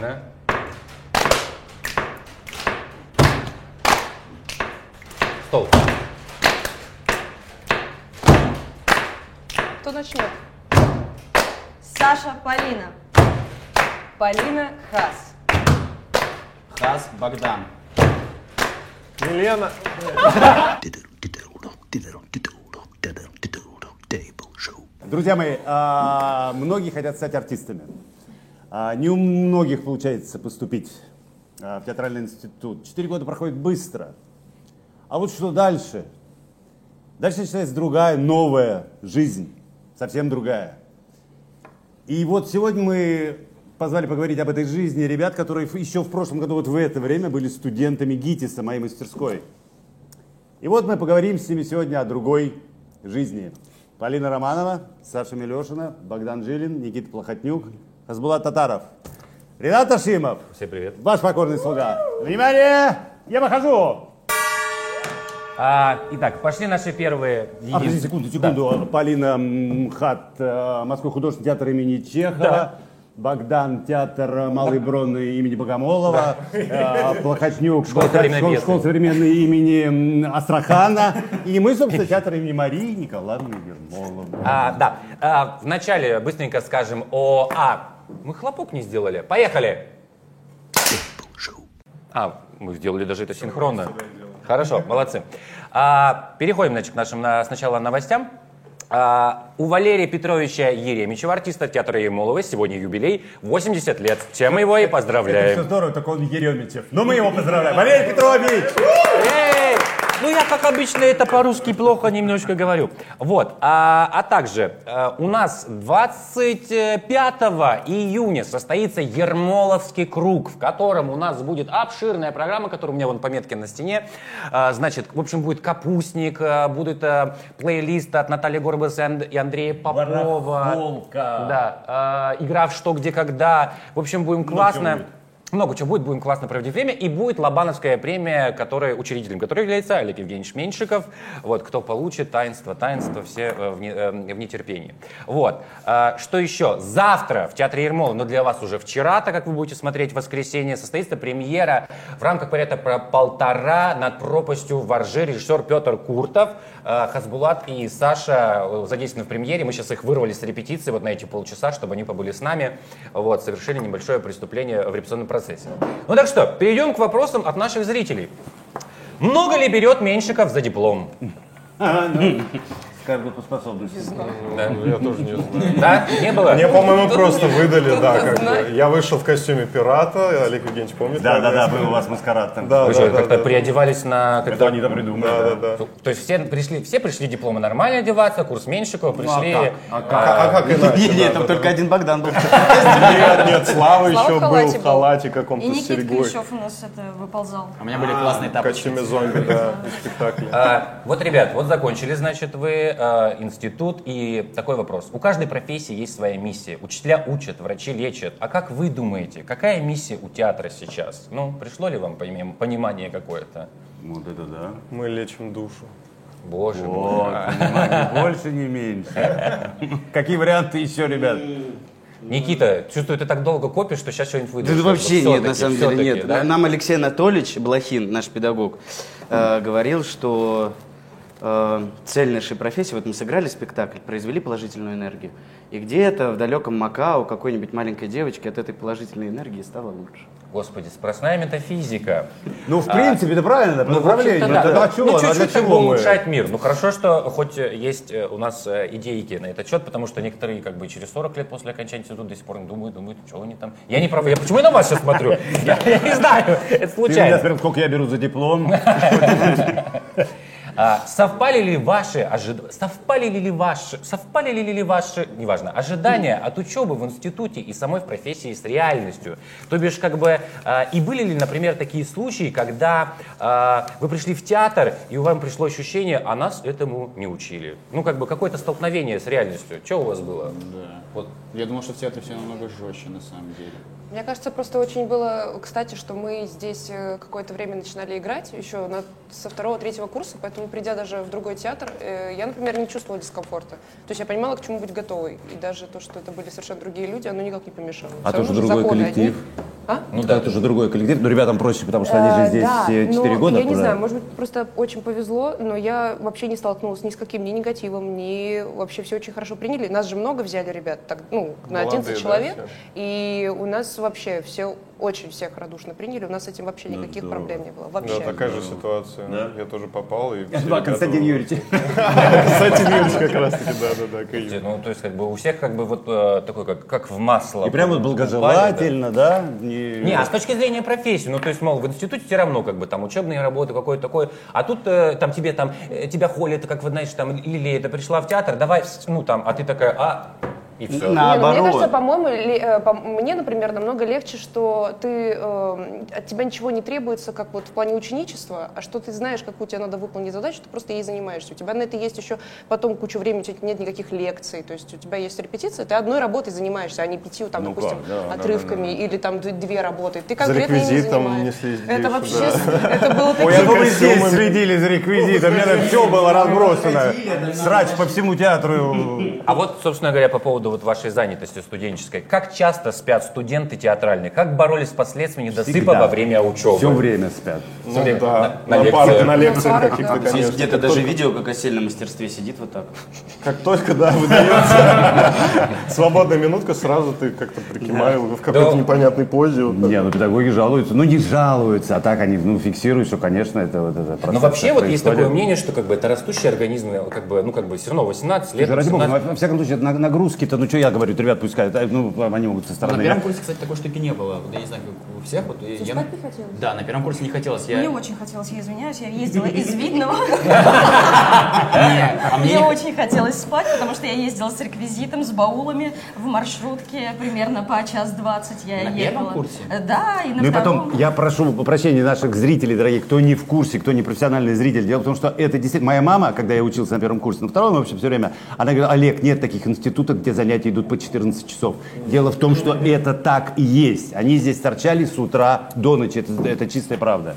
Да? Стол. Кто начнет? Саша, Полина. Полина, Хас. Хас Богдан. Елена. Друзья мои, а, многие хотят стать артистами. А, Не у многих получается поступить а, в театральный институт. Четыре года проходит быстро. А вот что дальше? Дальше начинается другая, новая жизнь. Совсем другая. И вот сегодня мы позвали поговорить об этой жизни ребят, которые еще в прошлом году вот в это время были студентами ГИТИСа, моей мастерской. И вот мы поговорим с ними сегодня о другой жизни. Полина Романова, Саша Милешина, Богдан Жилин, Никита Плохотнюк, Хасбулат Татаров. Ренат Ашимов, Всем привет. ваш покорный слуга. Внимание, я выхожу. А, итак, пошли наши первые... А, подожди, секунду, секунду. Полина МХАТ, э, Московский художественный театр имени Чехова. Богдан, театр Малой Бронны имени Богомолова, э, Плохотнюк, Школа современной школа, современной имени Астрахана. И мы, собственно, театр имени Марии Николаевны Ермоловны. А, да, А, вначале быстренько скажем о... А, мы хлопок не сделали. Поехали! А, мы сделали даже это синхронно. Хорошо, молодцы. А, переходим, значит, к нашим на, сначала новостям. А, у Валерия Петровича Еремичева, артиста театра Ермолова, сегодня юбилей 80 лет. Чем мы его и Все поздравляем. здорово, только он Еремичев. Но мы его поздравляем. Валерий Петрович! Ну, я, как обычно, это по-русски плохо немножко говорю. Вот. А, а также э, у нас 25 июня состоится Ермоловский круг, в котором у нас будет обширная программа, которая у меня вон пометки на стене. А, значит, в общем, будет капустник, э, будет э, плейлист от Натальи Горбас и Анд- и Андрея Попова. Барахолка. Да. э, игра в что, где, когда. В общем, будем классно. будет. Много чего будет, будем классно проводить время. И будет Лобановская премия, которая, учредителем которой является Олег Евгеньевич Меньшиков. Вот, кто получит таинство, таинство, все э, в, не- э, в нетерпении. Вот. А, Что еще? Завтра в Театре Ермолова, но для вас уже вчера, так как вы будете смотреть в воскресенье, состоится премьера в рамках проекта про полтора над пропастью в Орже. Режиссер Петр Куртов, э, Хасбулат и Саша э, задействованы в премьере. Мы сейчас их вырвали с репетиции вот на эти полчаса, чтобы они побыли с нами. Вот, совершили небольшое преступление в репетиционном процессе. Ну так что, перейдем к вопросам от наших зрителей. Много ли берет Меньшиков за диплом? Каждый по способности. Ну, я тоже не знаю. Да? Не было? Мне, по-моему, просто выдали, да, как бы. Я вышел в костюме пирата, Олег Евгеньевич помнит? Да, да, да, был у вас маскарад там. Да, Вы да, что, да, как-то да. приодевались на... Это как-то- они там придумали. Да, да, да. То есть все пришли, все пришли дипломы нормально одеваться, курс Меньшикова, пришли... как? А как? А, а как иначе? Нет, Да, там да, только да. один Богдан был. Нет, нет, Слава еще в был в халате И каком-то с Никита серьгой. Клещев у нас это выползал. У меня были классные В тапочки. костюме зомби, да. А, вот, ребят, вот закончили, значит, вы э, институт, и такой вопрос. У каждой профессии есть своя миссия. Учителя учат, врачи лечат. А как вы думаете, какая миссия у театра сейчас? Ну, пришло ли вам понимание какое-то? Вот это да. Мы лечим душу. Боже мой. Вот, понимаете, больше, не меньше. Какие варианты еще, ребят? Никита, чувствую, ты так долго копишь, что сейчас что-нибудь Да выдашь. вообще нет, на самом деле нет. да? Нам Алексей Анатольевич Блохин, наш педагог, э, говорил, что цель нашей профессии, вот мы сыграли спектакль, произвели положительную энергию. И где-то в далеком Макао какой-нибудь маленькой девочке от этой положительной энергии стало лучше. Господи, сплошная метафизика. Ну, в принципе, это правильно, Ну, в направлению. общем-то, Ну, да. чего? Ну, для чуть-чуть как бы чего мы? улучшать мир. Ну, хорошо, что хоть э, есть э, у нас э, идейки на этот счет, потому что некоторые как бы через 40 лет после окончания института до сих пор думают, думают, что они там. Я не прав. Я почему я на вас сейчас смотрю? Я не знаю. Это случайно. сколько я беру за диплом? А, совпали ли ваши ожидания, совпали ли ваши, совпали ли, ли ваши, неважно, ожидания от учебы в институте и самой в профессии с реальностью? То бишь, как бы, а, и были ли, например, такие случаи, когда а, вы пришли в театр, и у вас пришло ощущение, а нас этому не учили? Ну, как бы, какое-то столкновение с реальностью. Что у вас было? Да. Вот я думал, что в театре все намного жестче на самом деле. Мне кажется, просто очень было, кстати, что мы здесь э, какое-то время начинали играть, еще на, со второго-третьего курса, поэтому, придя даже в другой театр, э, я, например, не чувствовала дискомфорта. То есть я понимала, к чему быть готовой. И даже то, что это были совершенно другие люди, оно никак не помешало. А что равно другой коллектив. одни. А? Ну да, это уже другой коллектив, но ребятам проще, потому что они же Э, здесь да, э, но 4 года. Я не знаю, может быть, просто очень повезло, но я вообще не столкнулась ни с каким ни негативом, ни вообще все очень хорошо приняли. Нас же много взяли ребят, так, ну, на Молодые, 11 да, человек, все? и у нас вообще все очень всех радушно приняли, у нас с этим вообще никаких здорово. проблем не было. Да, Вообще. такая же ситуация. Я тоже попал. И Да, Константин Юрьевич. Константин Юрьевич как раз таки, да-да-да. Каим. Ну, то есть, как бы у всех как бы вот э, такой, как, как в масло. И прям вот упали, да. благожелательно, да? Не- Не, а с точки зрения профессии, ну то есть, мол, в институте все равно, как бы там учебные работы, какое-то такое, а тут э, там тебе там, э, тебя холят, как вот, знаешь, там, Лилия, ты пришла в театр, давай, ну там, а ты такая, а, и все. Не, ну, Наоборот. мне кажется, по-моему, э, по- мне, например, намного легче, что ты э, от тебя ничего не требуется, как вот в плане ученичества, а что ты знаешь, какую тебе надо выполнить задачу, ты просто ей занимаешься. У тебя на это есть еще потом кучу времени, у тебя нет никаких лекций, то есть у тебя есть репетиция, ты одной работой занимаешься, а не пятью, там, Ну допустим, как, да, да, отрывками или там две работы. Ты конкретно ими реквизитом занимаешься. неслись здесь, Это вообще, да. это было Ой, я бы здесь следили за реквизитом, мне там все было разбросано. Срач по всему театру. А вот, собственно говоря, по поводу вот вашей занятости студенческой. Как часто спят студенты театральные? Как боролись с последствиями недосыпа Всегда. во время учебы? Все время спят. Ну время да, на- на, на парах, лекциях. на лекциях На парах, каких-то, да. конечно. Есть где-то Как даже только- видео, как Осель на мастерстве сидит вот так. Как только, да, выдается свободная минутка, сразу ты как-то прикимаешь в какой-то непонятной позе. Не, ну педагоги жалуются. Ну не жалуются, а так они ну, фиксируют, что, конечно, это вот это Но процесс вообще вот есть такое мнение, что как бы это растущий организм, как бы, ну как бы все равно 18 лет. Ради бога, 18. ну, во всяком случае, нагрузки-то, ну что я говорю, ребят пускают, а, ну они могут со На стороны. первом курсе, кстати, такой штуки не было. Вот Я не знаю, как у всех. Вот, я- я- спать не хотелось? Да, на первом курсе не хотелось. Я... Мне очень хотелось, я извиняюсь, я ездила из Видного. А мне Мне не- очень хотелось спать, потому что я ездила с реквизитом, с баулами в маршрутке примерно по час двадцать я На ехала. первом курсе? Да, и на Ну и потом, я прошу прощения наших зрителей, дорогие, кто не в курсе, кто не профессиональный зритель. Дело в том, что это действительно... Моя мама, когда я учился на первом курсе, на втором вообще все время, она говорила, Олег, нет таких институтов, где занятия идут по 14 часов. Дело в том, что это так и есть. Они здесь торчали с утра до ночи. Это, это чистая правда.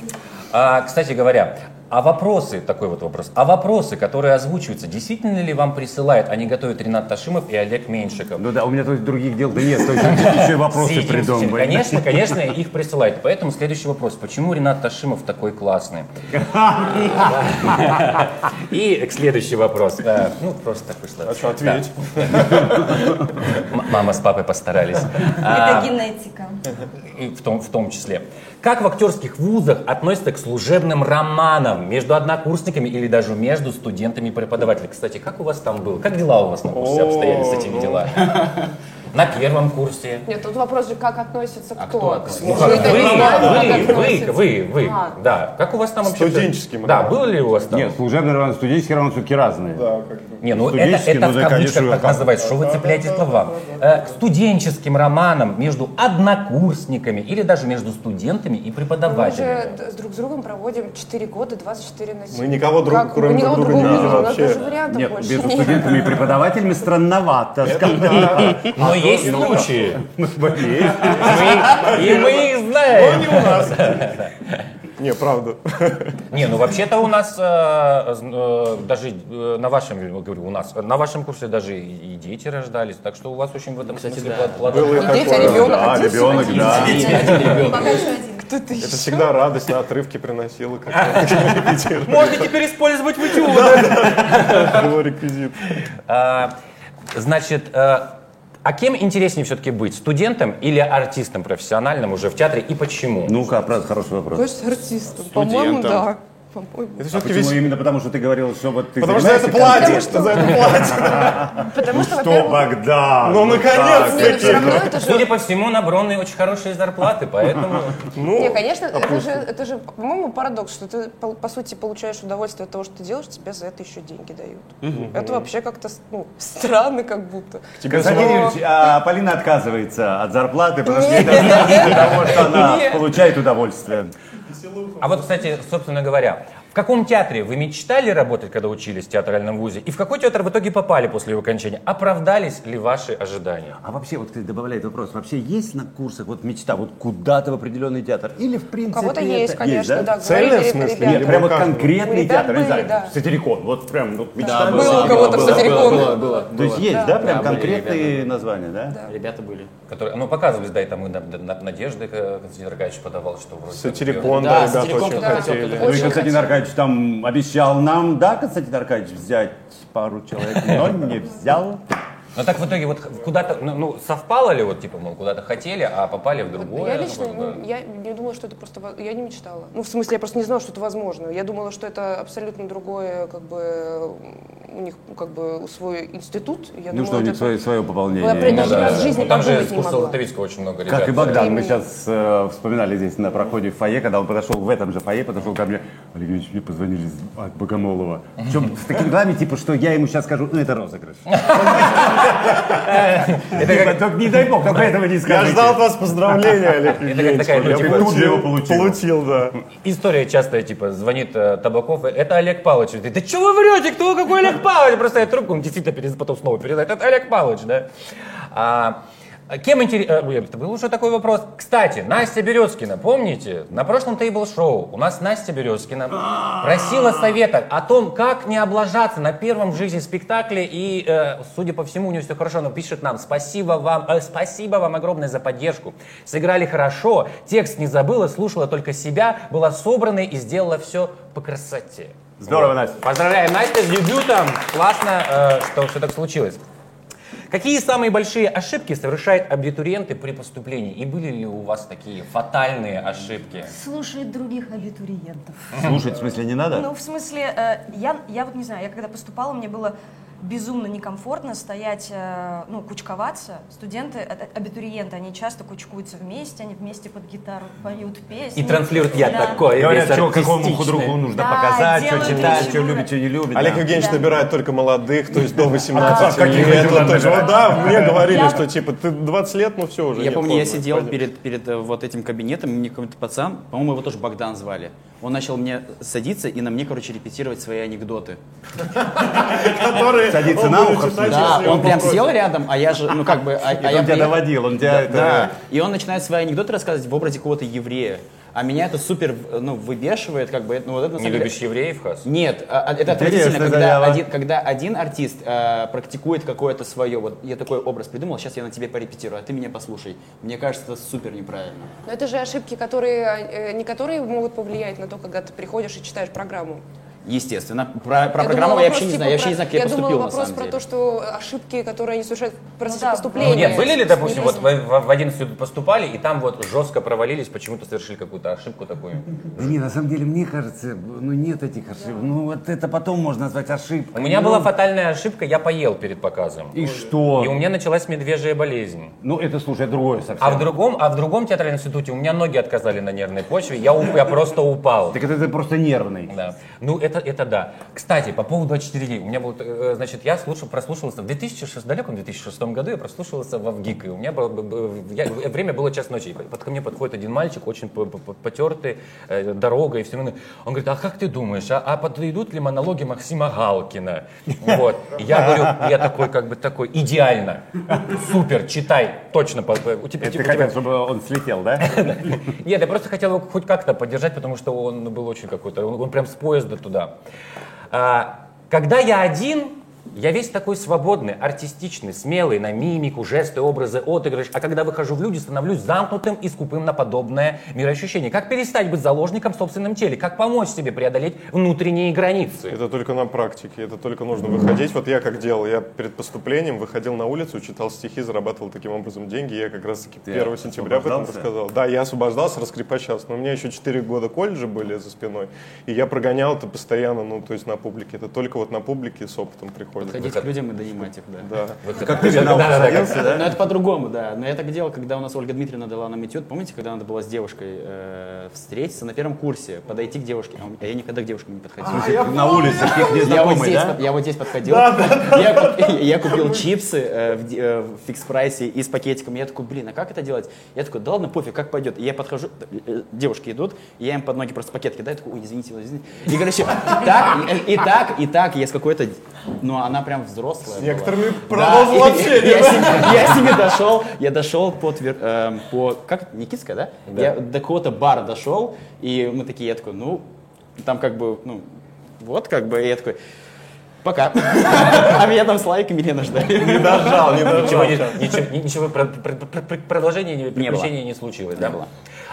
А, кстати говоря, а вопросы, такой вот вопрос, а вопросы, которые озвучиваются, действительно ли вам присылают, они готовят Ренат Ташимов и Олег Меньшиков? Ну да, у меня тут других дел-то нет, то есть еще и вопросы Сидим, придумываем. Конечно, конечно, их присылают. Поэтому следующий вопрос. Почему Ренат Ташимов такой классный? И следующий вопрос. Ну, просто так вышло. А что, ответь. Мама с папой постарались. Это А, генетика. и в том, в том числе. Как в актерских вузах относятся к служебным романам между однокурсниками или даже между студентами и преподавателями? Кстати, как у вас там было? Как дела у вас на курсе обстояли с этими делами? На первом курсе? Нет, тут вопрос же, как относится А кто. кто относится? Ну, Мы вы, вы, вы, относится. вы, вы, А. да. Как у вас там вообще? Студенческим Да, было ли у вас там? Нет, служебный роман, студенческий роман все-таки разные. Да, как. Не, ну это, Студенческий, это ну в кавычках так называется, что вы цепляете слова. Э, К студенческим романам между однокурсниками или даже между студентами и Мы преподавателями. же д- с друг с другом проводим 4 года, 24 на 7. Мы никого друг- Как? кроме Мы никого друг друга не видим вообще. Нет, между студентами и преподавателями странновато. Но есть случаи. Есть. Мы- И мы их знаем. Не, правда. Не, ну вообще-то у нас э, э, даже э, на вашем, говорю, у нас, на вашем курсе даже и дети рождались, так что у вас очень в этом смысле да. плод- Было и плодотворно. Дети, а такое. ребенок Да, один ребенок, да. Еще. Это всегда радость на отрывке приносила, как Можно теперь использовать в его реквизит. А, Значит, а кем интереснее все-таки быть? Студентом или артистом профессиональным уже в театре и почему? Ну-ка, правда, хороший вопрос. Кажется, артистом. По-моему, да. По-моему. Это А почему весь... именно потому, что ты говорил, что вот ты Потому что за это платишь, ты за это платишь. Потому что, Что, во-первых, Богдан? Ну, наконец-то! ну же... Судя по всему, на Бронной очень хорошие зарплаты, поэтому... Не, конечно, это же, по-моему, парадокс, что ты, по, сути, получаешь удовольствие от того, что ты делаешь, тебе за это еще деньги дают. Это вообще как-то ну, странно, как будто. Константин Юрьевич, а Полина отказывается от зарплаты, потому что что она получает удовольствие. А вот, кстати, собственно говоря, В каком театре вы мечтали работать, когда учились в театральном вузе? И в какой театр в итоге попали после его окончания? Оправдались ли ваши ожидания? А вообще, вот кстати, добавляет вопрос, вообще есть на курсах вот мечта, вот куда-то в определенный театр? Или в У принципе кого-то есть, конечно, да, Цельная, говорили в смысле? Нет, прям вот конкретный У ребят театр, не были, знаю, да. сатирикон, вот прям вот мечта. Да, Было было, у кого-то было, в сатириконе. было, было, То есть есть, да, прям Да, конкретные ребята, названия, да? Ребята были. Которые, ну, показывались, да, и там и на, на- Надежды э, Константин Аркадьевич подавал, что вроде... Сатирикон, Да, да, ребята Сатирикон очень хотели. хотел, Ну и Константин хотел. Аркадьевич там обещал нам, да, Константин Аркадьевич, взять пару человек, но не взял. Ну так в итоге вот куда-то, ну, ну, совпало ли вот, типа, мол, куда-то хотели, а попали в другое? Я лично, какое-то? ну, я не думала, что это просто, я не мечтала. Ну, в смысле, я просто не знала, что это возможно. Я думала, что это абсолютно другое, как бы, у них, как бы, свой институт. Я Ну думала, что, у них это- свое, свое пополнение. Ну да, да. жизни Ну, там же могла. Лотовицкого очень много ребят. Как и Богдан, мы сейчас э, вспоминали здесь на проходе в фойе, когда он подошел в этом же фойе, подошел ко мне, Олег Ильич, мне позвонили от Богомолова. Причем с такими глазами, типа, что я ему сейчас скажу, ну это розыгрыш. Только не дай бог, только этого не Я скажите. ждал от вас поздравления, Олег как Евгеньевич. такая, ну, Я типа, тут же его получил. Получил, да. История частая, типа, звонит э, Табаков, это Олег Павлович. Ты, да что вы врете, кто какой Олег Павлович? Просто я трубку, он действительно потом снова передает, это Олег Павлович, да. А, кем интересно... Это был уже такой вопрос. Кстати, Настя Березкина, помните? На прошлом тейбл-шоу у нас Настя Березкина просила совета о том, как не облажаться на первом в жизни спектакле. И, э, судя по всему, у нее все хорошо. Она пишет нам, спасибо вам, э, спасибо вам огромное за поддержку. Сыграли хорошо, текст не забыла, слушала только себя, была собранной и сделала все по красоте. Здорово, Настя. Поздравляем Настя с дебютом. Классно, э, что все так случилось. Какие самые большие ошибки совершают абитуриенты при поступлении? И были ли у вас такие фатальные ошибки? Слушает других абитуриентов. Слушать в смысле не надо? Ну, в смысле, э, я, я вот не знаю, я когда поступала, мне было безумно некомфортно стоять, э, ну, кучковаться. Студенты, абитуриенты, они часто кучкуются вместе, они вместе под гитару поют песни. И транслируют «Я Да. такой». Говорят, что какому худруку нужно Да, показать, что читать, что любит, что не любит. Олег да. Евгеньевич Да. набирает только молодых, то есть до А, 18 каких лет. ребят Вот? Вот Да, мне говорили, Я- что типа ты 20 лет, ну все уже. Я нет, помню, я сидел перед, перед э, вот этим кабинетом, мне какой-то пацан, по-моему, его тоже Богдан звали. Он начал мне садиться и на мне, короче, репетировать свои анекдоты. Которые Садится он на ухо, Да, он прям сел рядом, а я же, ну как бы, а, И а я он тебя доводил, он тебя Да. И он начинает свои анекдоты рассказывать в образе какого-то еврея. А меня это супер, ну, выбешивает, как бы, ну, вот это на Не самом деле- любишь евреев, Хас? Нет, а, а, это отвратительно, когда Заява. один, когда один артист э, практикует какое-то свое, вот я такой образ придумал, сейчас я на тебе порепетирую, а ты меня послушай. Мне кажется, это супер неправильно. Но это же ошибки, которые, э, не которые могут повлиять на то, когда ты приходишь и читаешь программу. Естественно. Про, про Я программу думала, я вопрос, вообще не типа, знаю, я вообще не знаю, как я Я поступил думала на вопрос самом про деле. то, что ошибки, которые они совершают в процессе да, поступления. Ну нет, были ли, допустим, вот в, в, в 11 поступали, и там вот жестко провалились, почему-то совершили какую-то ошибку такую? Да не, на самом деле, мне кажется, ну нет этих ошибок. Ну вот это потом можно назвать У ошибкой. меня Ну, была фатальная ошибка, я поел перед показом. И что? И у меня началась медвежья болезнь. Ну это, слушай, другое совсем. А в другом, а в другом театральном институте у меня ноги отказали на нервной почве, я, у- я просто упал. Так это ты просто нервный. Да. Ну, это, это да. Кстати, по поводу 24 дней. У меня был, э, значит, я слушал, прослушивался в 2006, далеком 2006 году, я прослушивался в Авгик, и у меня было, я- время было час ночи. Под- ко мне подходит один мальчик, очень потертый, э, дорога и все. Он говорит, а как ты думаешь, а, а подойдут ли монологи Максима Галкина? Вот. И я говорю, я такой, как бы такой, идеально, супер, читай, точно. у тебя- Это у ты тебя- хотел, чтобы он слетел, да? нет, я просто хотел его хоть как-то поддержать, потому что он был очень какой-то, он прям с поезда туда. Когда я один, я весь такой свободный, артистичный, смелый, на мимику, жесты, образы, отыгрыш. А когда выхожу в люди, становлюсь замкнутым и скупым на подобное мироощущение. Как перестать быть заложником в собственном теле? Как помочь себе преодолеть внутренние границы? Это только на практике, это только нужно выходить. Вот я как делал, я перед поступлением выходил на улицу, читал стихи, зарабатывал таким образом деньги. Я как раз таки 1 сентября об этом рассказал. Да, я освобождался, раскрепощался. Но у меня еще 4 года колледжа были за спиной. И я прогонял это постоянно, ну, то есть на публике. Это только вот на публике с опытом приходит. Приходят. Подходить к людям и донимать их, да. Да. Как ты на ухо садился, да? Но это по-другому, да. Но я так делал, когда у нас Ольга Дмитриевна дала нам этюд. Помните, когда надо было с девушкой э, встретиться на первом курсе, подойти к девушке? А А я никогда к девушкам не подходил. На улице, как Я вот, незнакомый, здесь, да? под- я вот здесь подходил. Я, куп- я купил чипсы э, в, э, в фикс-прайсе и с пакетиком. Я такой, блин, а как это делать? Я такой, да ладно, пофиг, как пойдет. И я подхожу, э, девушки идут, и я им под ноги просто пакет кидаю, такой, ой, извините, извините. И, короче, так, и, и так, и так, я с какой-то... Ну, она прям взрослая С некоторыми Да, продолжил и- общение. Я, с ними- я с ними дошел, я дошел по, эм, по как Никитская, да? Я до какого-то бара дошел, и мы такие, я такой, ну, там как бы, ну, вот как бы, и я такой, пока. А меня там с лайками Лена ждали. Не дожал, не Ничего, дожал. не- ничего, ни- ничего про- продолжения, ни- приключений не случилось, да? было.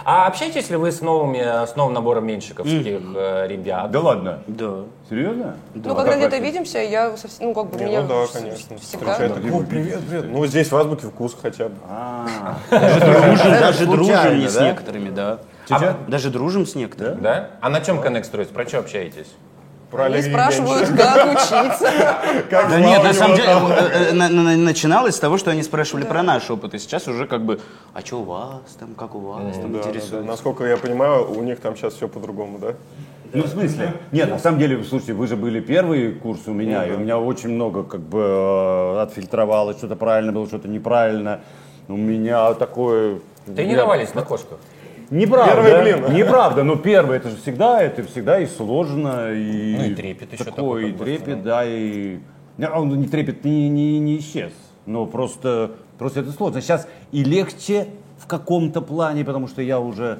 А общаетесь ли вы с, новыми, с новым набором меньшиковских э, ребят? Да ладно? Да. Серьезно? Ну, когда где-то видимся, я совсем, ну, как бы Не, меня ну да, конечно. всегда. «О, привет, привет. Ну, здесь в азбуке вкус хотя бы. А, Дружим, даже дружим с некоторыми, да. Чё-чё? Даже дружим с некоторыми. Да? А на чем коннект строится? Про что общаетесь? Про Они спрашивают, как учиться. Да нет, на самом деле, э, э, на- на- начиналось с того, что они спрашивали про наш опыт, и сейчас уже как бы, а что у вас там, как у вас там интересует. Насколько я понимаю, у них там сейчас все по-другому, да? Ну, в смысле? Нет, на самом деле, слушайте, вы же были первый курс у меня, и у меня очень много как бы э, отфильтровалось, что-то правильно было, что-то неправильно. У меня такое... Тренировались на кошках? Неправда, Первый блин. неправда, но первый, это же всегда, это всегда и сложно, и... Ну, и трепет еще такой, такой, и трепет, да, и... Не, Он не трепет не, не, не исчез, но просто, просто это сложно. Сейчас и легче в каком-то плане, потому что я уже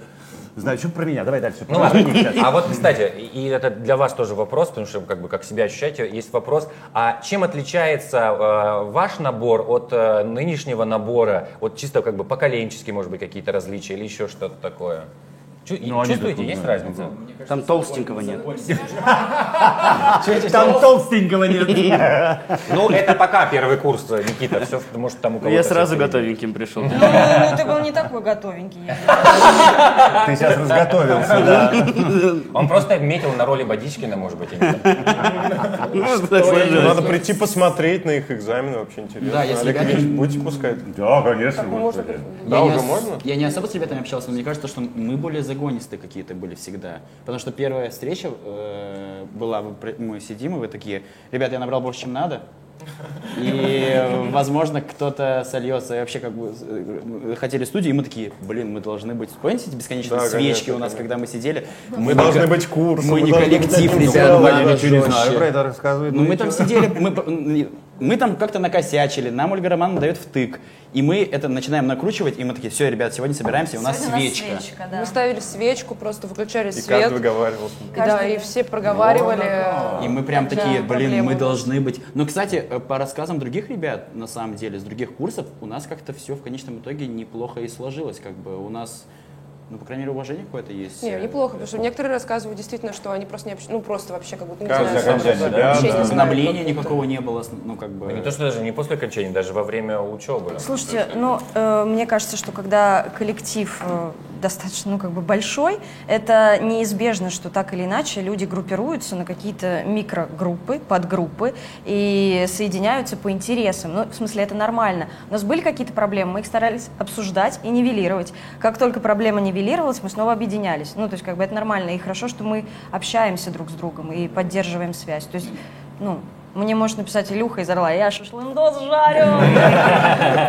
знаю, что про меня, давай дальше. Ну ладно. А вот, кстати, и это для вас тоже вопрос, потому что как бы как себя ощущаете, есть вопрос. А чем отличается э, ваш набор от э, нынешнего набора? Вот чисто как бы поколенчески, может быть, какие-то различия или еще что-то такое? Ну, они чувствуете, такие, есть да, разница? Там толстенького нет. Там толстенького нет. Ну, это пока первый курс, Никита. Все, может, там у кого-то Я сразу готовеньким пришел. Ну, ну, ты был не такой готовенький. Ты сейчас разготовился, да? Он просто метил на роли Бодичкина, может быть. Ну. Надо прийти посмотреть на их экзамены, вообще интересно. Да, если будете пускать? Да, конечно. Да, я уже можно? Я не особо с ребятами общался, но мне кажется, что мы более загонистые какие-то были всегда. Потому что первая встреча э, была, мы сидим, и вы такие, ребята, я набрал больше, чем надо. И, возможно, кто-то сольется. И вообще, как бы, э, хотели студию, и мы такие, блин, мы должны быть... Помните эти бесконечные Да, свечки конечно, у нас, конечно. когда мы сидели? Мы должны быть курсом. Мы не должны быть коллектив, ребят, Я ничего не знаю про это рассказывает. Ну, мы там сидели, мы, мы там как-то накосячили, нам Ольга Романовна дает втык, и мы это начинаем накручивать, и мы такие, все, ребят, сегодня собираемся, и у нас Сегодня свечка. свечка, да. Мы ставили свечку, просто выключали И свет. каждый договаривался. И Да, и все проговаривали. И мы прям Да, такие, блин, проблемы мы у нас. должны быть. Но, кстати, э, по рассказам других ребят, на самом деле, с других курсов, у нас как-то все в конечном итоге неплохо и сложилось. Как бы у нас, ну, по крайней мере, уважение какое-то есть. Не, неплохо, потому что некоторые рассказывают действительно, что они просто не общаются, ну просто вообще как будто не Каждый знают, окончание, что да, не как- никакого не было, ну, как бы... Не то, что даже не после окончания, даже во время учебы. Слушайте, ну, э, мне кажется, что когда коллектив э, достаточно, ну, как бы большой, это неизбежно, что так или иначе люди группируются на какие-то микрогруппы, подгруппы и соединяются по интересам. Ну, в смысле, это нормально. У нас были какие-то проблемы, мы их старались обсуждать и нивелировать. Как только проблема нивелировалась, мы снова объединялись. Ну, то есть, как бы это нормально. И хорошо, что мы общаемся друг с другом и поддерживаем связь. То есть, ну, мне может написать Илюха из Орла, я шашлындос жарю.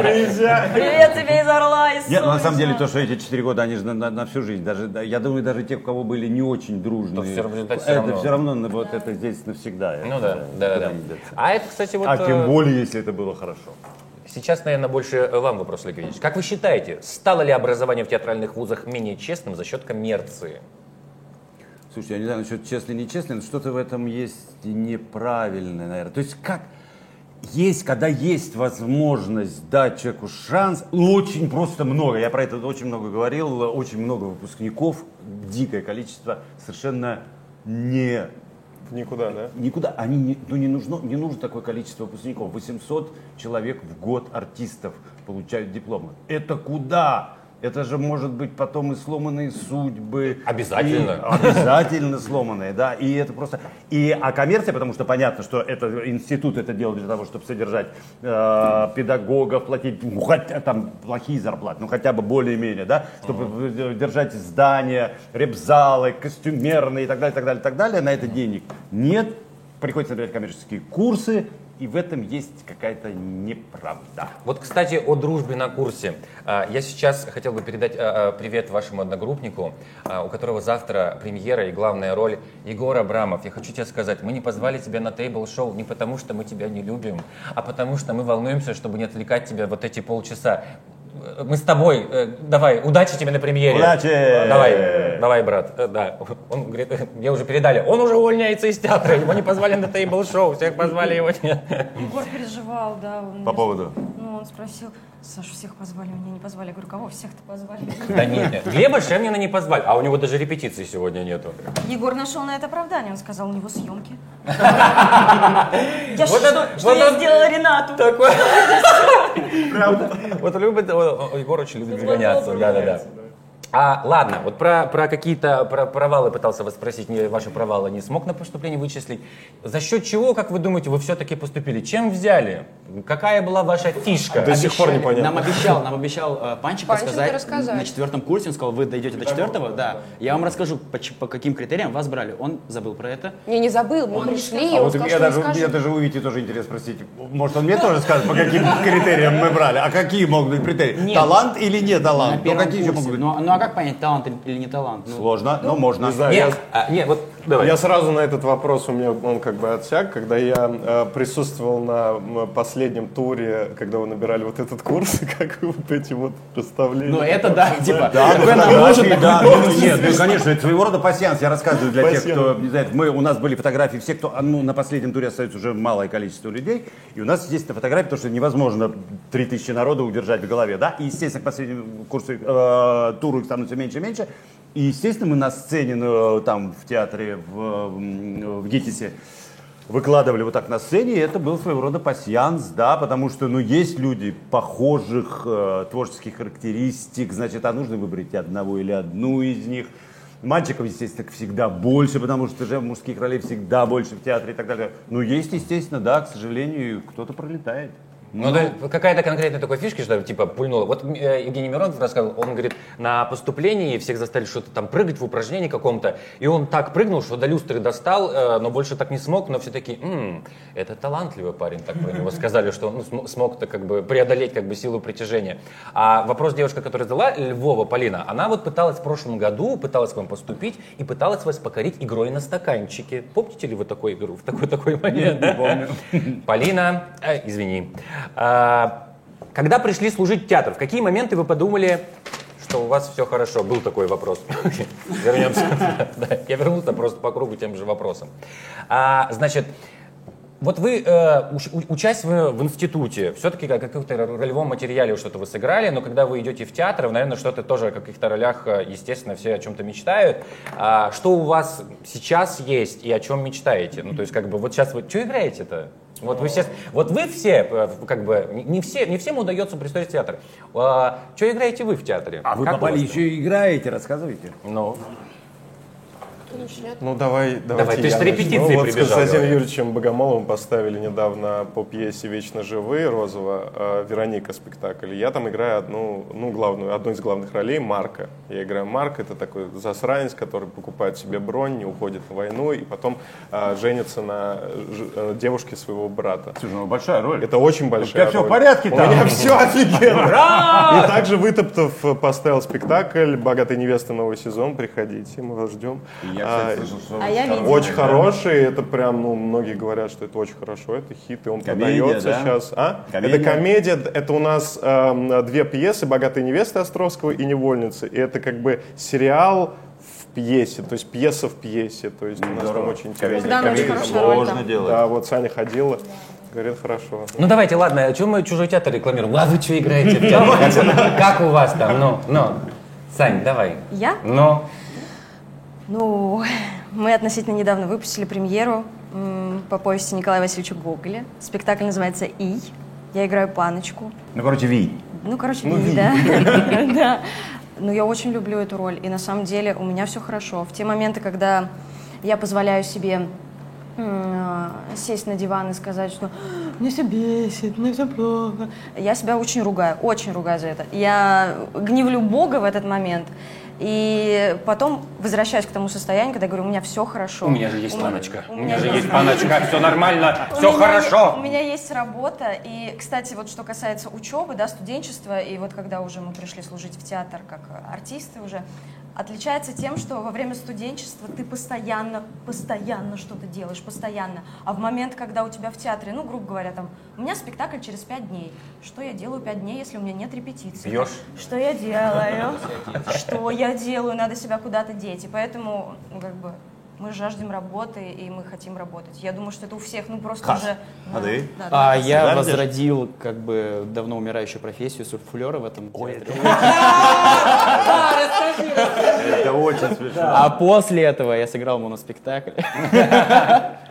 Привет тебе из Орла, из Нет, ну, на самом деле то, что эти четыре года, они же на, на- на всю жизнь, даже, да, я думаю, даже те, у кого были не очень дружные, То всё в результате всё это равно. все равно, вот это здесь навсегда. Ну это, да, да, да. да. А это, кстати, вот... А э, тем более, если это было хорошо. Сейчас, наверное, больше вам вопрос, Олег Ильич. Как вы считаете, стало ли образование в театральных вузах менее честным за счет коммерции? Слушай, я не знаю насчет честно нечестно, но что-то в этом есть неправильное, наверное. То есть как есть, когда есть возможность дать человеку шанс, ну, очень просто много, я про это очень много говорил, очень много выпускников, дикое количество, совершенно не Никуда, да? Никуда, они не, ну не нужно, не нужно такое количество выпускников. 800 человек в год артистов получают дипломы. Это куда? Это же может быть потом и сломанные судьбы. Обязательно. И обязательно сломанные, да. И это просто... И, а коммерция, потому что понятно, что это институт это делал для того, чтобы содержать э, педагогов, платить, ну, хотя там плохие зарплаты, ну хотя бы более-менее, да, чтобы держать здания, репзалы, костюмерные и так далее, так далее, так далее. На это денег нет. Приходится набирать коммерческие курсы, и в этом есть какая-то неправда. Вот, кстати, о дружбе на курсе. А, Я сейчас хотел бы передать а, а, привет вашему одногруппнику, у которого завтра премьера и главная роль Егор Абрамов. Я хочу тебе сказать, мы не позвали тебя на тейбл-шоу не потому, что мы тебя не любим, а потому что мы волнуемся, чтобы не отвлекать тебя вот эти полчаса. Мы с тобой, э, давай, удачи тебе на премьере. Удачи! Давай, давай, брат, Э, да. Он говорит, мне уже передали, он уже увольняется из театра, его не позвали на тейбл-шоу, всех позвали, его нет. Егор переживал, да. он- По поводу? Ну, он спросил, Саша, всех позвали, меня не позвали. Я говорю, кого всех-то позвали? Да нет, нет. Глеба Шемнина не позвали, а у него даже репетиции сегодня нету. Егор нашел на это оправдание. Он сказал, у него съемки. Я Вот что, это- что вот я сделала Ренату? Такой. Вот любит, Егор очень любит гоняться, да-да-да. А, ладно, вот про, про какие-то про провалы пытался вас спросить, не, ваши провалы не смог на поступлении вычислить. За счет чего, как вы думаете, вы все-таки поступили? Чем взяли? Какая была ваша фишка? До сих пор непонятно. Нам обещал, нам обещал э, Панчик Панчик рассказать, на четвертом курсе. Он сказал, вы дойдете до четвертого, да. Я вам расскажу, по, по каким критериям вас брали. Он забыл про это. Не, не забыл, мы пришли, и А он вот сказал, я что даже, скажет. мне даже у Вити тоже интересно спросить. Может, он мне тоже скажет, по каким критериям мы брали? А какие могут быть критерии? Нет. Талант или не На талант? Ну, какие еще могут быть? Ну, ну, а как понять, талант или- не талант? Ну, Сложно, но можно. Не знаю, Нет, я- а, нет, вот давай. Я сразу на этот вопрос, у меня он как бы отсяк, когда я э, присутствовал на последнем туре, когда вы набирали вот этот курс, как вы вот эти вот представления. ну это да, типа, Да, такое нам нужен, да, ну, нет, ну, конечно, это своего рода пассианс. Я рассказываю для тех, кто не знает. Мы, у нас были фотографии, все, кто ну, на последнем туре остается уже малое количество людей. И у нас, естественно, фотографии, потому что невозможно 3000 народа удержать в голове, да. И, естественно, к последнему курсу, э, туру их становится меньше и меньше. И, естественно, мы на сцене, ну, там, в театре, в, в ГИТИСе, выкладывали вот так на сцене, и это был своего рода пассианс, да, потому что, ну, есть люди похожих э, творческих характеристик, значит, а нужно выбрать одного или одну из них. Мальчиков, естественно, всегда больше, потому что же мужских ролей всегда больше в театре и так далее. Ну, есть, естественно, да, к сожалению, кто-то пролетает. Ну, да, какая-то конкретная такой фишки, что типа пульнуло. Вот э, Евгений Миронов рассказывал, он говорит, на поступлении всех заставили что-то там прыгать в упражнении каком-то, и он так прыгнул, что до люстры достал, э, но больше так не смог, но все таки «М, это талантливый парень, так про него сказали, что он ну, см- смог-то как бы преодолеть как бы силу притяжения. А вопрос девушка, которая задала, Львова Полина, она вот пыталась в прошлом году, пыталась к вам поступить и пыталась вас покорить игрой на стаканчике. Помните ли вы такую игру, в такой такой момент? не помню. Полина, э, извини. А, когда пришли служить в театр, в какие моменты вы подумали, что у вас все хорошо? Был такой вопрос. Вернемся. Я вернулся просто по кругу тем же вопросом. А, Значит, вот вы, э, учась в, в институте, все-таки как каком-то ролевом материале что-то вы сыграли, но когда вы идете в театр, вы, наверное, что-то тоже о каких-то ролях, э, естественно, все о чем-то мечтают. А что у вас сейчас есть и о чем мечтаете? Ну, то есть, как бы, вот сейчас вы, что играете-то? Вот вы все, вот вы все, э, как бы, не- все, не всем удается пристроить в театр. А, что играете вы в театре? А вы Как попали еще и играете, рассказывайте. там? Ну, Начнет. Ну давай, давайте Давай, ты я с репетиции начну. Вот с прибежал, Константином говорю. Юрьевичем Богомоловым поставили недавно по пьесе «Вечно живые» Розова э, «Вероника» спектакль. Я там играю одну, ну, главную, одну из главных ролей Марка. Я играю Марка, это такой засранец, который покупает себе бронь, не уходит на войну и потом э, женится на ж- э, девушке своего брата. Слушай, ну большая роль. Это очень большая тебя всё в роль. порядке У там? меня все офигенно. И также Вытоптов э, поставил спектакль «Богатая невеста. Новый сезон». Приходите, мы вас ждем. Я, А, кстати, слышал, что А я видела. очень хороший, это прям, ну, многие говорят, что это очень хорошо, это хит, и он Комедия, продается да? сейчас. А? Комедия? Это комедия, это у нас эм, две пьесы «Богатая невеста» Островского и «Невольницы», и это как бы сериал в пьесе, то есть пьеса в пьесе, то есть у нас там здорово. очень интересно. Да, она очень Комедию хорошая роль сложно там. делать. Да, вот Саня ходила, говорит, хорошо. Ну давайте, ладно, о чем мы чужой театр рекламируем? А вы что играете в театре? Как, как у вас там? Ну, ну. Сань, давай. Я? Ну, Ну, мы относительно недавно выпустили премьеру по повести Николая Васильевича Гоголя. Спектакль называется «И». Я играю паночку. Ну, короче, Ви. Ну, короче, Ви, да. Да. Ну, я очень люблю эту роль. И на самом деле у меня все хорошо. В те моменты, когда я позволяю себе м, сесть на диван и сказать, что мне все бесит, мне все плохо. Я себя очень ругаю, очень ругаю за это. Я гневлю Бога в этот момент. И потом возвращаюсь к тому состоянию, когда я говорю, у меня все хорошо. У меня же есть У паночка. у У меня меня же есть паночка. Все нормально. Все хорошо. У меня есть работа, и, кстати, вот что касается учебы, да, студенчества, и вот когда уже мы пришли служить в театр как артисты уже, отличается тем, что во время студенчества ты постоянно, постоянно что-то делаешь, постоянно. А в момент, когда у тебя в театре, ну, грубо говоря, там, у меня спектакль через пять дней. Что я делаю пять дней, если у меня нет репетиции? Пьешь? Что я делаю? Что я делаю? Надо себя куда-то деть. И поэтому, ну, как бы, мы жаждем работы, и мы хотим работать. Я думаю, что это у всех, ну, просто Хас, уже... а ты? Да, А да. я Да, возродил как бы давно умирающую профессию суфлера в этом театре. Это очень смешно. А после этого я сыграл моноспектакль.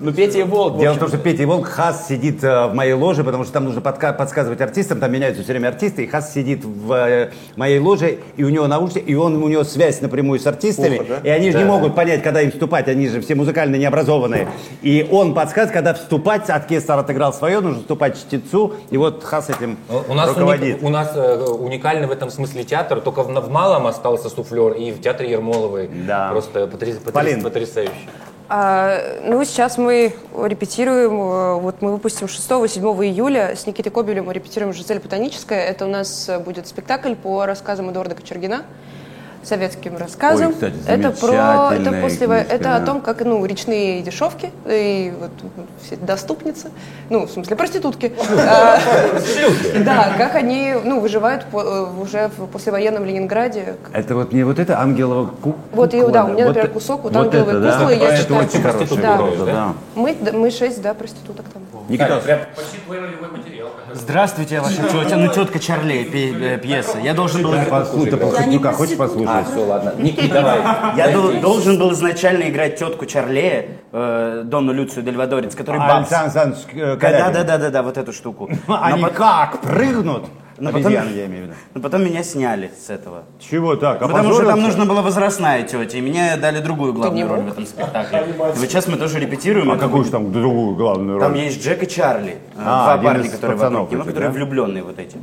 Ну, Петя и Волк. Дело в том, что Петя Волк, Хас сидит э, в моей ложе, потому что там нужно подсказывать артистам, там меняются все время артисты, и Хас сидит в э, моей ложе, и у него наушники, и он, у него связь напрямую с артистами, Ухо, да? и они же не могут понять, когда им вступать, они же все музыкально необразованные. И он подсказывает, когда вступать, оркестр отыграл свое, нужно вступать чтецу, и вот Хас этим У нас, руководит. уник- у нас э, уникальный в этом смысле театр, только в, в малом остался суфлер, и в театре Ермоловой. Да. Просто потряс- потряс- Полин. потрясающе. А, ну, сейчас мы репетируем, э, вот мы выпустим 6-7 июля с Никитой Кобелем мы репетируем «Жизель ботаническая». Это у нас будет спектакль по рассказам Эдуарда Кочергина, советским рассказам. Ой, кстати, это про, это после, во- книжка, это о да. том, как, ну, речные дешевки и вот все доступницы, ну, в смысле, проститутки. А, Да, как они, ну, выживают по- э, уже в послевоенном Ленинграде, Это вот не вот это ангелова ку- Вот, и, кукла, да, у меня, например, это- кусок, вот да? куклы, я читаю. Мы, мы шесть, да, проституток там. Никита, почти твой ролевой материал. Здравствуйте, ваша тетя, ну тетка Чарли, э, пьеса. Я должен был... послушай, Пахотнюка, хочешь послушать? А, все, ладно. Никит, давай. Я дол- должен был изначально играть тетку Чарле, э, Донну Люцию Дельвадорец, который бабс. Александр Александрович э, Да, да, да, да, да, вот эту штуку. Они пот- как прыгнут? но потом, я имею в виду. но потом меня сняли с этого. Чего так? Потому что там Опозорился? нужна была возрастная тетя, и мне дали другую главную роль в этом спектакле. Вот сейчас мы тоже репетируем. А Это какую же там другую главную роль? Там есть Джек и Чарли, э, А, два один парня, из которые пацанов вокруг него, этих, которые да? влюбленные вот эти.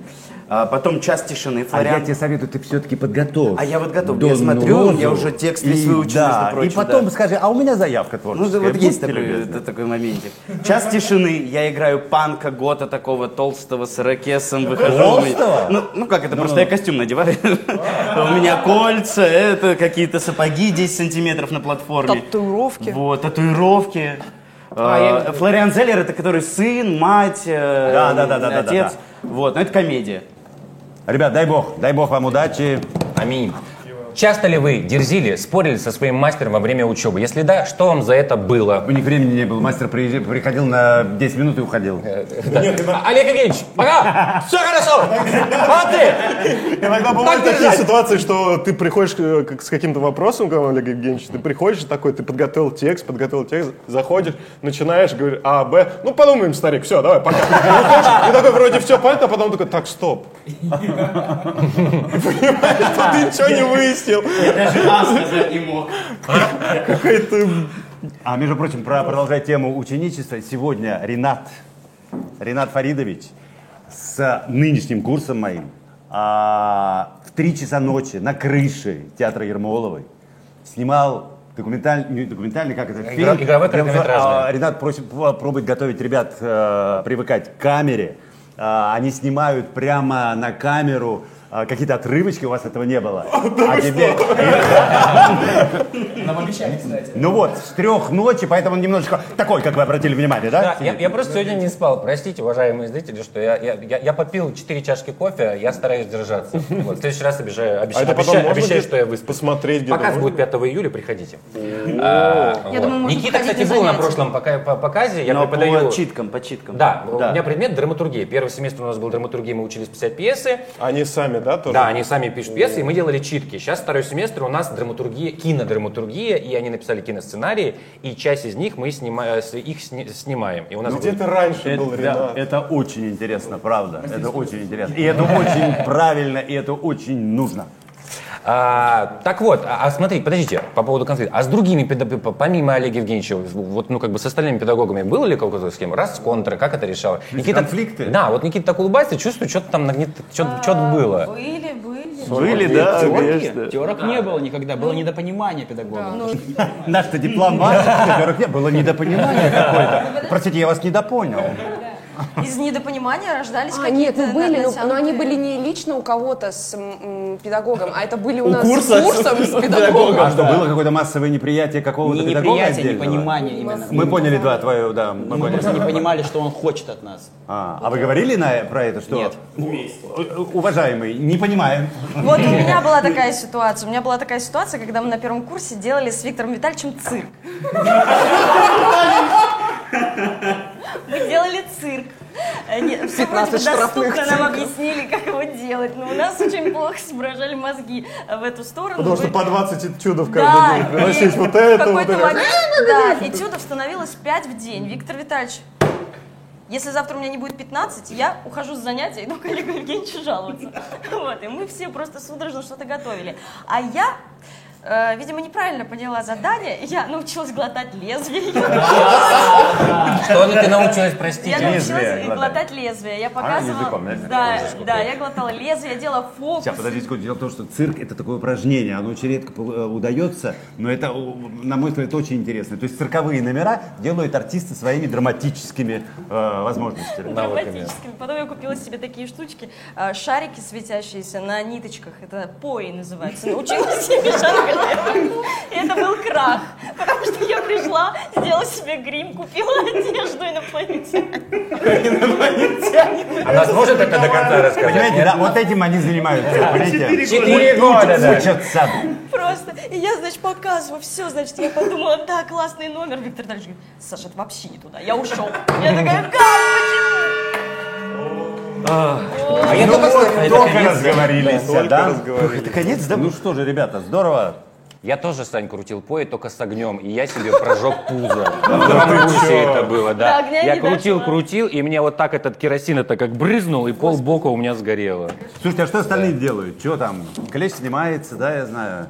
А потом час тишины, А я Флориан. тебе советую, ты все-таки подготовь. А я вот готов. Я Донну смотрю, Розу. я уже текст весь И выучил, да, между прочим, И потом да. скажи, а у меня заявка Ну, творческая. да, вот есть Будьте такой, да, такой моментик. Час тишины, я играю панка, гота такого толстого с ирокесом, выхожу. Толстого? Ну, ну как это, просто я костюм надеваю. У меня кольца, это какие-то сапоги 10 сантиметров на платформе. Татуировки. Вот, татуировки. А, Флориан Зеллер, это который сын, мать, э, Да, да, да, да, да, отец. Вот, ну это комедия. Ребят, дай бог, дай бог вам удачи. Аминь. Часто ли вы дерзили, спорили со своим мастером во время учебы? Если да, что вам за это было? У них времени не было, мастер приходил на 10 минут и уходил. Да. Олег Евгеньевич, пока! Все хорошо! А ты? Иногда бывают Так такие ситуации, что ты приходишь э, с каким-то вопросом, к Олег Евгеньевич, ты приходишь такой, ты подготовил текст, подготовил текст, заходишь, начинаешь, говоришь А, Б, ну подумаем, старик, все, давай, пока. И такой вроде все понятно, а потом такой, так, стоп. Понимаешь, что ты ничего не выяснил. Я даже А сказать не мог. Какой-то А между прочим, про, продолжая тему ученичества, сегодня Ренат, Ренат Фаридович с нынешним курсом моим а, в 3 часа ночи на крыше театра Ермоловой снимал документальный, не документальный, как это, фильм. игровой короткометражный. а, Ренат просит, пробует готовить ребят, э, привыкать к камере. А, они снимают прямо на камеру какие-то отрывочки, у вас этого не было. А теперь... Нам обещали, кстати. Ну вот, с трех ночи, поэтому он немножечко такой, как вы обратили внимание, да? Да, я, я просто сегодня не спал. Простите, уважаемые зрители, что я, я, я, я попил 4 чашки кофе, я стараюсь держаться. Вот, в следующий раз обещаю, А обещаю, это потом обещаю, обещаю, что я высплюсь. посмотреть где-то Показ будет 5 июля, приходите. А, вот. думаю, можно Никита, кстати, был на прошлом пока- по- показе, я Но преподаю... по читкам, по читкам. Да, у Да. меня предмет драматургия. Первый семестр у нас был драматургия, мы учились писать пьесы. Они сами сами, да, тоже? Да, они сами пишут пьесы, и мы делали читки. Сейчас второй семестр у нас драматургия, кинодраматургия, и они написали киносценарии, и часть из них мы снима- с- их сни- снимаем. И у нас Ну, где будет- ты раньше был, Это, да, Ренат? это очень интересно, правда. Это очень интересно. И это очень правильно, и это очень нужно. А, так вот, а, а смотри, подождите, по поводу конфликта. А с другими, помимо Олега Евгеньевича, вот, ну, как бы с остальными педагогами было ли какое-то с кем? Раз, контра, как это решало? конфликты? Да, вот Никита так улыбается, чувствую, что-то там нагнет, что-то, что-то было. Были, были. Были, да, конечно. Терок не было никогда, было недопонимание педагогов. Наш-то дипломат, во-первых, не было недопонимание какое-то. Простите, я вас недопонял. Из недопонимания рождались А, нет, какие-то ну были, но, но они были не лично у кого-то с м, м, педагогом, а это были у, нас курса с курсом с педагогом. А что, было какое-то массовое неприятие какого-то Не педагога неприятие, непонимание именно. Мы поняли, да, твое, да. мы Мы просто не понимали, что он хочет от нас. А, а вы говорили на, про это, что? Нет. У- Уважаемый, не понимаем. Вот у меня была такая ситуация. У меня была такая ситуация, когда мы на первом курсе делали с Виктором Витальевичем цирк. Мы делали цирк. Э, не- Все вроде бы 15 штрафных доступно нам объяснили, как его делать, но у нас очень плохо соображали мозги э, в эту сторону. Потому что по 20 чудов Да, каждый день приносить и вот в это, вот это. момент, да, этюдов становилось 5 в день. Виктор Витальевич, если завтра у меня не будет 15, я ухожу с занятия, иду к Олегу Евгеньевичу жаловаться. Вот, и мы все просто судорожно что-то готовили. А я, э, видимо, неправильно поняла задание, я научилась глотать лезвие. Что ты научилась, простите? Я научилась глотать. лезвие. Я показывала... языком, да? Да, я глотала лезвие, я делала фокус. Сейчас, подождите, секунду. Дело в том, что цирк это такое упражнение, оно очень редко э, удается, но это, э, на мой взгляд, очень интересно. То есть цирковые номера делают артисты своими драматическими э, возможностями. Драматическими. Потом я купила себе такие штучки, а, шарики светящиеся на ниточках. Это пои называется. Научилась себе И это был крах. Потому что я пришла, сделала себе грим, купила одежду инопланетян. Она сможет это до конца рассказать? Понимаете, да, вот этим они занимаются. понимаете? Четыре года, да. Учатся. Просто. И я, значит, показываю все, значит, я подумала, да, классный номер. Виктор Дальевич говорит, Саша, это вообще не туда. Я ушел. Я такая, как? А я только что- это Только разговорились, Только да? разговорились. Это конец, да? Ну что же, ребята, здорово. Я тоже, Сань, крутил поезд, только с огнем, и я себе прожег пузо. В Драмбусе это было, да. Я крутил, крутил, и мне вот так этот керосин это как брызнул, и пол бока у меня сгорело. Слушайте, а что остальные делают? Что там? Клещ снимается, да, я знаю.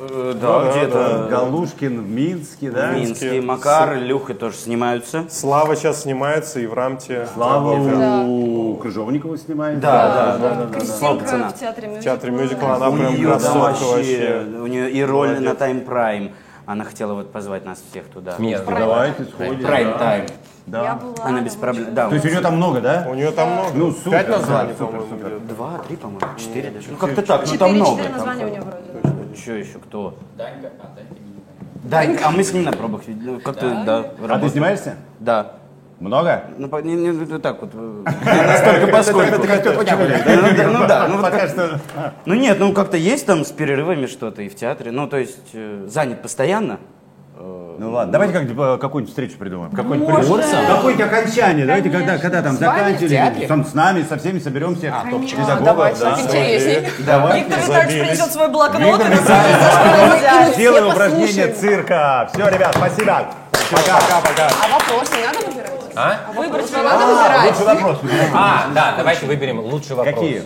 Да, где-то Галушкин в Минске, да? Минский, Макар, Люха тоже снимаются. Слава сейчас снимается и в Рамте. Слава работает. у Крыжовникова снимает. Да, да, да. Кристинка пацана. в театре В театре мюзикла. мюзикла она У прям нее красотка вообще, вообще. у нее и роль на Time Prime. Она хотела вот позвать нас всех туда. Нет, Давайте сходим. Prime Time. Я Да. была Она без проблем. Да, То есть у нее там много, да? У нее там много. Ну, супер, Пять названий, да, по-моему. Два, три, по-моему, четыре даже. Ну как-то так, ну там Четыре, много. четыре там. названия у нее вроде. Что еще, кто? Данька, а, Данька не Да, а мы с ним на пробах видели. Ну, Как-то, да, А ты снимаешься? Да. Много? Ну, по- не, не, не так вот. э, не Настолько поскольку. Ну, да, Ну да, ну вот Пока как- что. Ну нет, ну как-то есть там с перерывами что-то и в театре. Ну то есть э, занят постоянно. Ну ладно, давайте как, типа, какую-нибудь встречу придумаем. Какое-нибудь Можно. придумаем. Какое-нибудь окончание. Давайте, когда, когда там С вами заканчивали, там с нами, со всеми соберемся. Конечно. педагогов, Давайте, да. интересней. Давайте. Виктор Витальевич принесет свой блокнот Все упражнение цирка. Все, ребят, спасибо. Пока, пока, пока. А вопрос не надо выбирать? А? Выбрать надо выбирать? Лучший вопрос. А, да, давайте выберем лучший вопрос. Какие?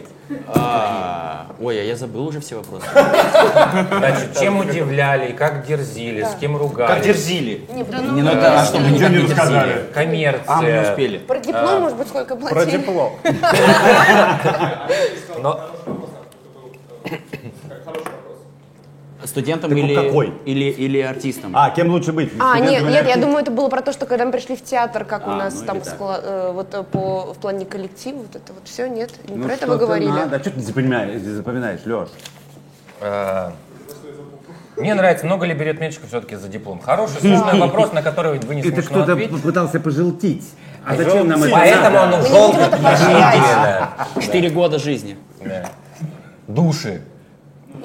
А, Ой, а я забыл уже все вопросы. Значит, чем удивляли, как дерзили, с кем ругались. Как дерзили. Не, да Не, ну, ну это, а что, мы никак не рассказали. Коммерция. А, мы не успели. Про диплом, может быть, сколько Про платили? диплом. Но Студентам Так или, какой? или, или артистам? А, кем лучше быть? А, Студентом нет, или нет, я артистом? думаю, это было про то, что когда мы пришли в театр, как у А, нас ну там скла- э, вот э, по в плане коллектива, вот это вот все, нет, не Ну, про это вы говорили. надо. А что ты не запоминаешь, не запоминаешь, Леш? э, мне нравится, много ли берет меньшиков все-таки за диплом. Хороший, сложный вопрос, на который вы не Это кто-то ответить. попытался пожелтить. А зачем нам это Поэтому он не желтый. Да. Четыре года жизни. Да. Души.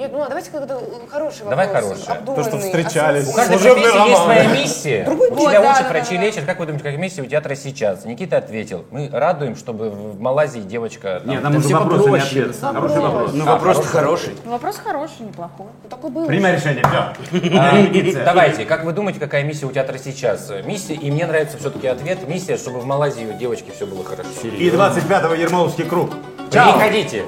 Нет, ну а давайте когда хороший вопрос. Давай хороший. То, что встречались. У каждой профессии есть роман. своя миссия. Другой У год, тебя да, лучше да, врачи да, да. лечат. Как вы думаете, какая миссия у театра сейчас? Никита ответил. Мы радуем, чтобы в Малайзии девочка... там, Нет, там Да уже все вопрос, не ответ. Хороший вопрос. Ну, вопрос хороший. Ну, Вопрос хороший, неплохой. Ну, такой был. Принимай решение, все. А, Давайте, как вы думаете, какая миссия у театра сейчас? Миссия, и мне нравится все-таки ответ, миссия, чтобы в Малайзии у девочки все было хорошо. И 25-го Ермоловский круг. Чао! Приходите.